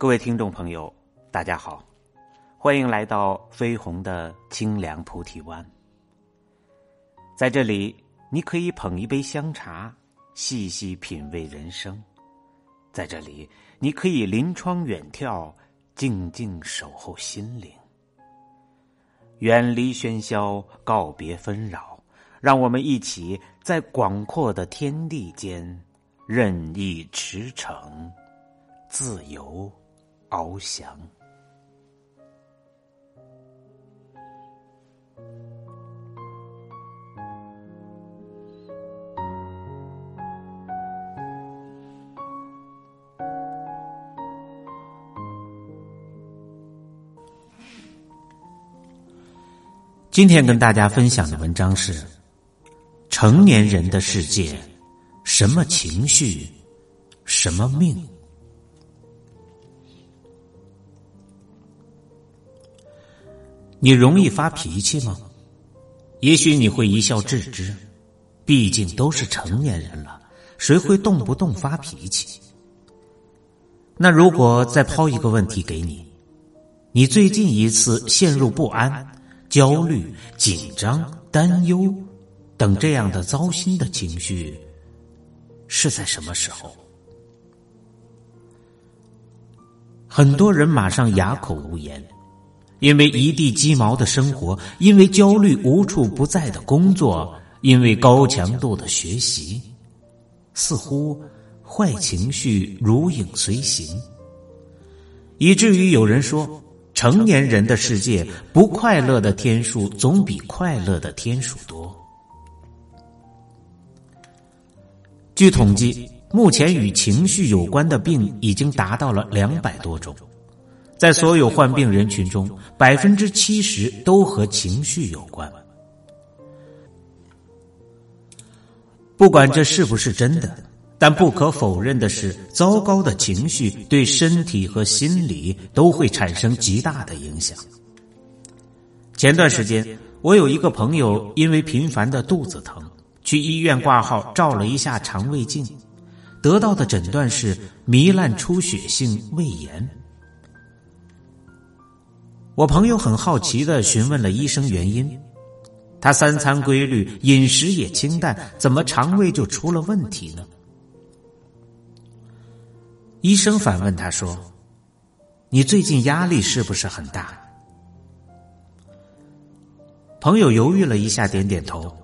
各位听众朋友，大家好，欢迎来到飞鸿的清凉菩提湾。在这里，你可以捧一杯香茶，细细品味人生；在这里，你可以临窗远眺，静静守候心灵。远离喧嚣，告别纷扰，让我们一起在广阔的天地间任意驰骋，自由翱翔。今天跟大家分享的文章是：成年人的世界，什么情绪，什么命？你容易发脾气吗？也许你会一笑置之，毕竟都是成年人了，谁会动不动发脾气？那如果再抛一个问题给你，你最近一次陷入不安？焦虑、紧张、担忧等这样的糟心的情绪，是在什么时候？很多人马上哑口无言，因为一地鸡毛的生活，因为焦虑无处不在的工作，因为高强度的学习，似乎坏情绪如影随形，以至于有人说。成年人的世界，不快乐的天数总比快乐的天数多。据统计，目前与情绪有关的病已经达到了两百多种，在所有患病人群中，百分之七十都和情绪有关。不管这是不是真的。但不可否认的是，糟糕的情绪对身体和心理都会产生极大的影响。前段时间，我有一个朋友因为频繁的肚子疼，去医院挂号照了一下肠胃镜，得到的诊断是糜烂出血性胃炎。我朋友很好奇的询问了医生原因，他三餐规律，饮食也清淡，怎么肠胃就出了问题呢？医生反问他说：“你最近压力是不是很大？”朋友犹豫了一下，点点头，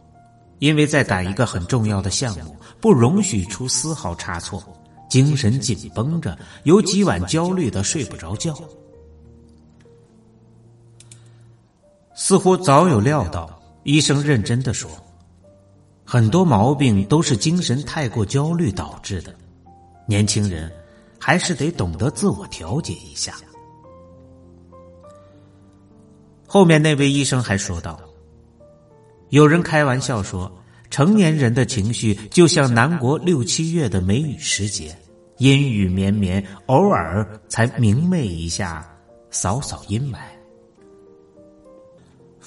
因为在赶一个很重要的项目，不容许出丝毫差错，精神紧绷着，有几晚焦虑的睡不着觉。似乎早有料到，医生认真的说：“很多毛病都是精神太过焦虑导致的，年轻人。”还是得懂得自我调节一下。后面那位医生还说道：“有人开玩笑说，成年人的情绪就像南国六七月的梅雨时节，阴雨绵绵，偶尔才明媚一下，扫扫阴霾，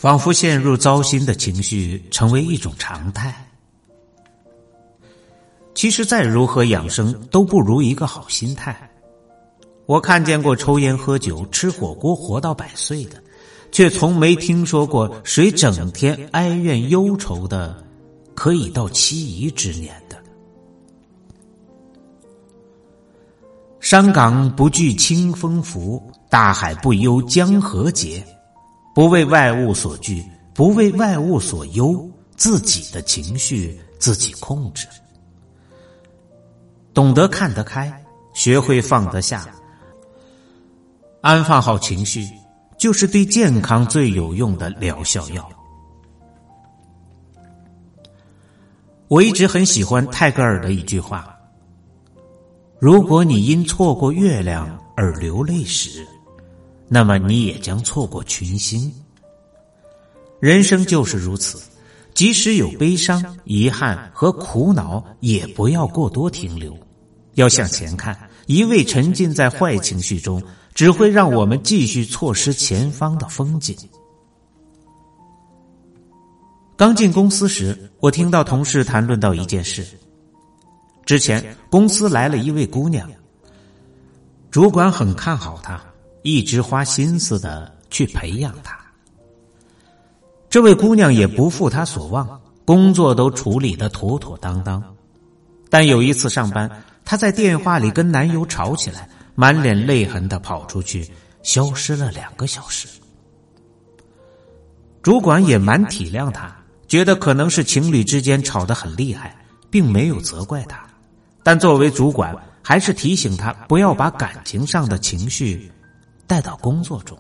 仿佛陷入糟心的情绪成为一种常态。”其实再如何养生都不如一个好心态。我看见过抽烟喝酒吃火锅活到百岁的，却从没听说过谁整天哀怨忧愁的，可以到七姨之年的。山岗不惧清风拂，大海不忧江河竭。不为外物所惧，不为外物所忧，自己的情绪自己控制。懂得看得开，学会放得下，安放好情绪，就是对健康最有用的疗效药。我一直很喜欢泰戈尔的一句话：“如果你因错过月亮而流泪时，那么你也将错过群星。”人生就是如此，即使有悲伤、遗憾和苦恼，也不要过多停留。要向前看，一味沉浸在坏情绪中，只会让我们继续错失前方的风景。刚进公司时，我听到同事谈论到一件事：之前公司来了一位姑娘，主管很看好她，一直花心思的去培养她。这位姑娘也不负他所望，工作都处理的妥妥当当。但有一次上班，她在电话里跟男友吵起来，满脸泪痕的跑出去，消失了两个小时。主管也蛮体谅她，觉得可能是情侣之间吵得很厉害，并没有责怪她。但作为主管，还是提醒她不要把感情上的情绪带到工作中。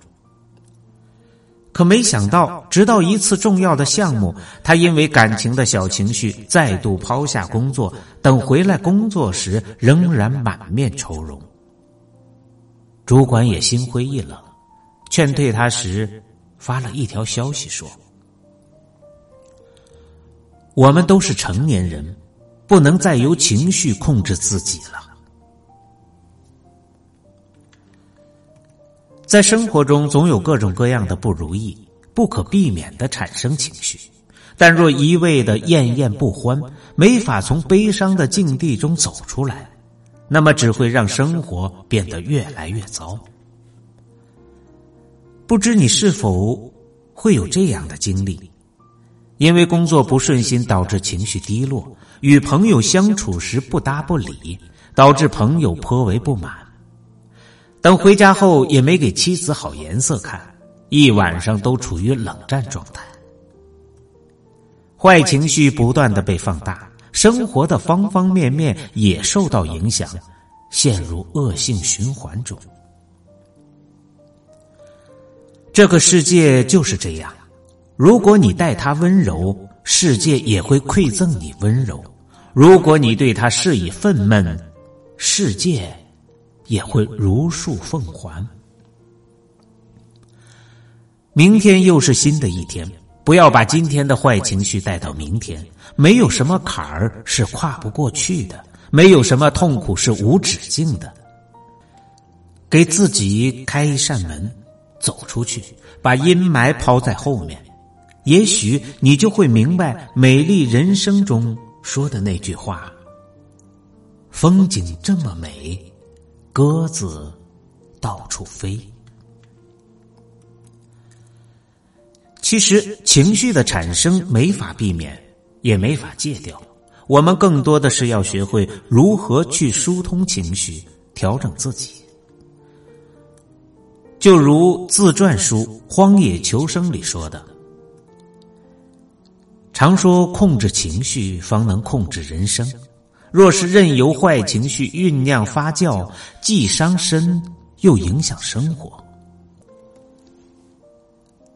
可没想到，直到一次重要的项目，他因为感情的小情绪再度抛下工作，等回来工作时仍然满面愁容。主管也心灰意冷，劝退他时发了一条消息说：“我们都是成年人。”不能再由情绪控制自己了。在生活中，总有各种各样的不如意，不可避免的产生情绪。但若一味的厌厌不欢，没法从悲伤的境地中走出来，那么只会让生活变得越来越糟。不知你是否会有这样的经历？因为工作不顺心，导致情绪低落；与朋友相处时不搭不理，导致朋友颇为不满。等回家后，也没给妻子好颜色看，一晚上都处于冷战状态。坏情绪不断的被放大，生活的方方面面也受到影响，陷入恶性循环中。这个世界就是这样。如果你待他温柔，世界也会馈赠你温柔；如果你对他施以愤懑，世界也会如数奉还。明天又是新的一天，不要把今天的坏情绪带到明天。没有什么坎儿是跨不过去的，没有什么痛苦是无止境的。给自己开一扇门，走出去，把阴霾抛在后面。也许你就会明白《美丽人生》中说的那句话：“风景这么美，鸽子到处飞。”其实，情绪的产生没法避免，也没法戒掉。我们更多的是要学会如何去疏通情绪，调整自己。就如自传书《荒野求生》里说的。常说控制情绪方能控制人生，若是任由坏情绪酝酿发酵，既伤身又影响生活。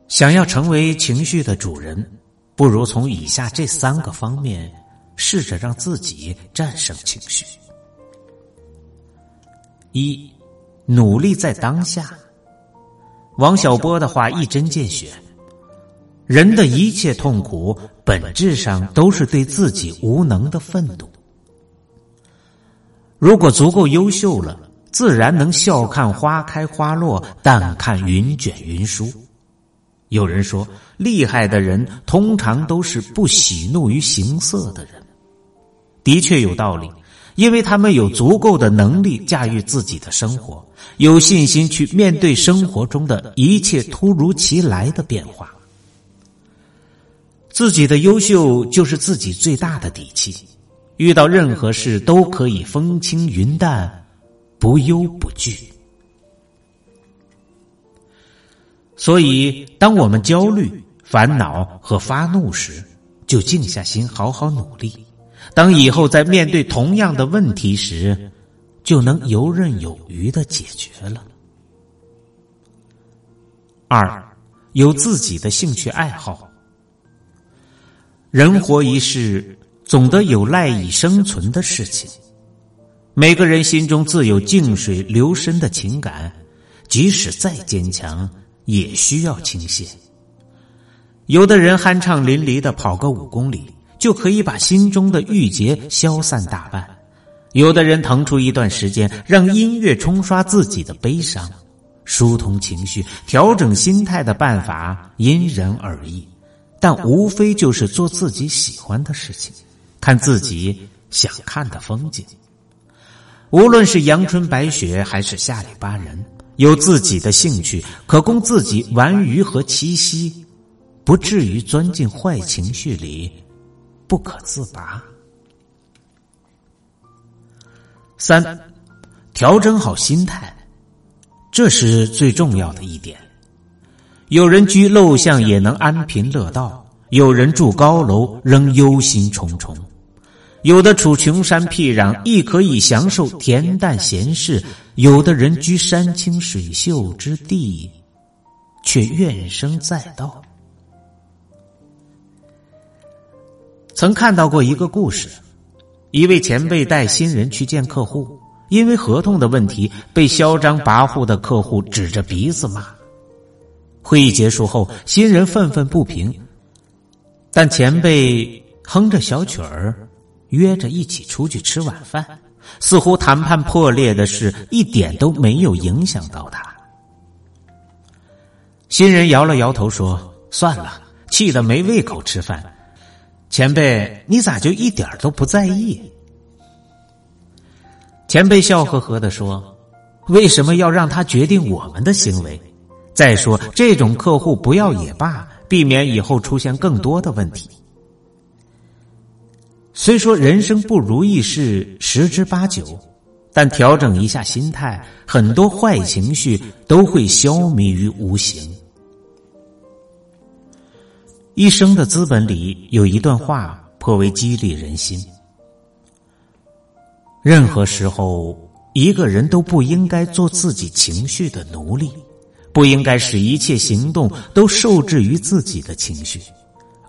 想要成为情绪的主人，不如从以下这三个方面试着让自己战胜情绪：一、努力在当下。王小波的话一针见血。人的一切痛苦，本质上都是对自己无能的愤怒。如果足够优秀了，自然能笑看花开花落，淡看云卷云舒。有人说，厉害的人通常都是不喜怒于形色的人。的确有道理，因为他们有足够的能力驾驭自己的生活，有信心去面对生活中的一切突如其来的变化。自己的优秀就是自己最大的底气，遇到任何事都可以风轻云淡，不忧不惧。所以，当我们焦虑、烦恼和发怒时，就静下心，好好努力。当以后在面对同样的问题时，就能游刃有余的解决了。二，有自己的兴趣爱好。人活一世，总得有赖以生存的事情。每个人心中自有静水流深的情感，即使再坚强，也需要倾泻。有的人酣畅淋漓的跑个五公里，就可以把心中的郁结消散大半；有的人腾出一段时间，让音乐冲刷自己的悲伤，疏通情绪、调整心态的办法因人而异。但无非就是做自己喜欢的事情，看自己想看的风景。无论是阳春白雪还是下里巴人，有自己的兴趣，可供自己玩娱和栖息，不至于钻进坏情绪里不可自拔。三，调整好心态，这是最重要的一点。有人居陋巷也能安贫乐道，有人住高楼仍忧心忡忡。有的处穷山僻壤，亦可以享受恬淡闲适；有的人居山清水秀之地，却怨声载道。曾看到过一个故事：一位前辈带新人去见客户，因为合同的问题，被嚣张跋扈的客户指着鼻子骂。会议结束后，新人愤愤不平，但前辈哼着小曲儿。约着一起出去吃晚饭，似乎谈判破裂的事一点都没有影响到他。新人摇了摇头说：“算了，气得没胃口吃饭。”前辈，你咋就一点都不在意？前辈笑呵呵的说：“为什么要让他决定我们的行为？再说，这种客户不要也罢，避免以后出现更多的问题。”虽说人生不如意事十之八九，但调整一下心态，很多坏情绪都会消弭于无形。一生的资本里有一段话颇为激励人心：任何时候，一个人都不应该做自己情绪的奴隶，不应该使一切行动都受制于自己的情绪，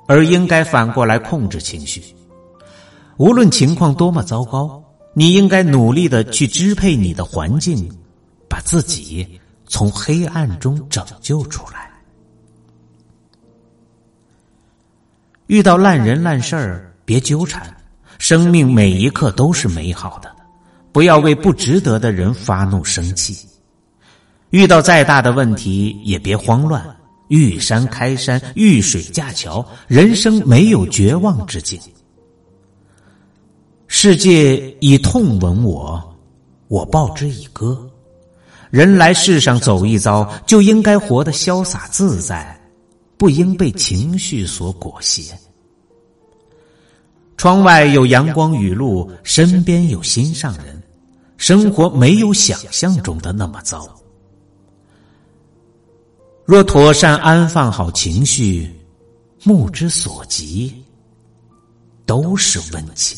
而应该反过来控制情绪。无论情况多么糟糕，你应该努力的去支配你的环境，把自己从黑暗中拯救出来。遇到烂人烂事儿，别纠缠。生命每一刻都是美好的，不要为不值得的人发怒生气。遇到再大的问题，也别慌乱。遇山开山，遇水架桥，人生没有绝望之境。世界以痛吻我，我报之以歌。人来世上走一遭，就应该活得潇洒自在，不应被情绪所裹挟。窗外有阳光雨露，身边有心上人，生活没有想象中的那么糟。若妥善安放好情绪，目之所及都是温情。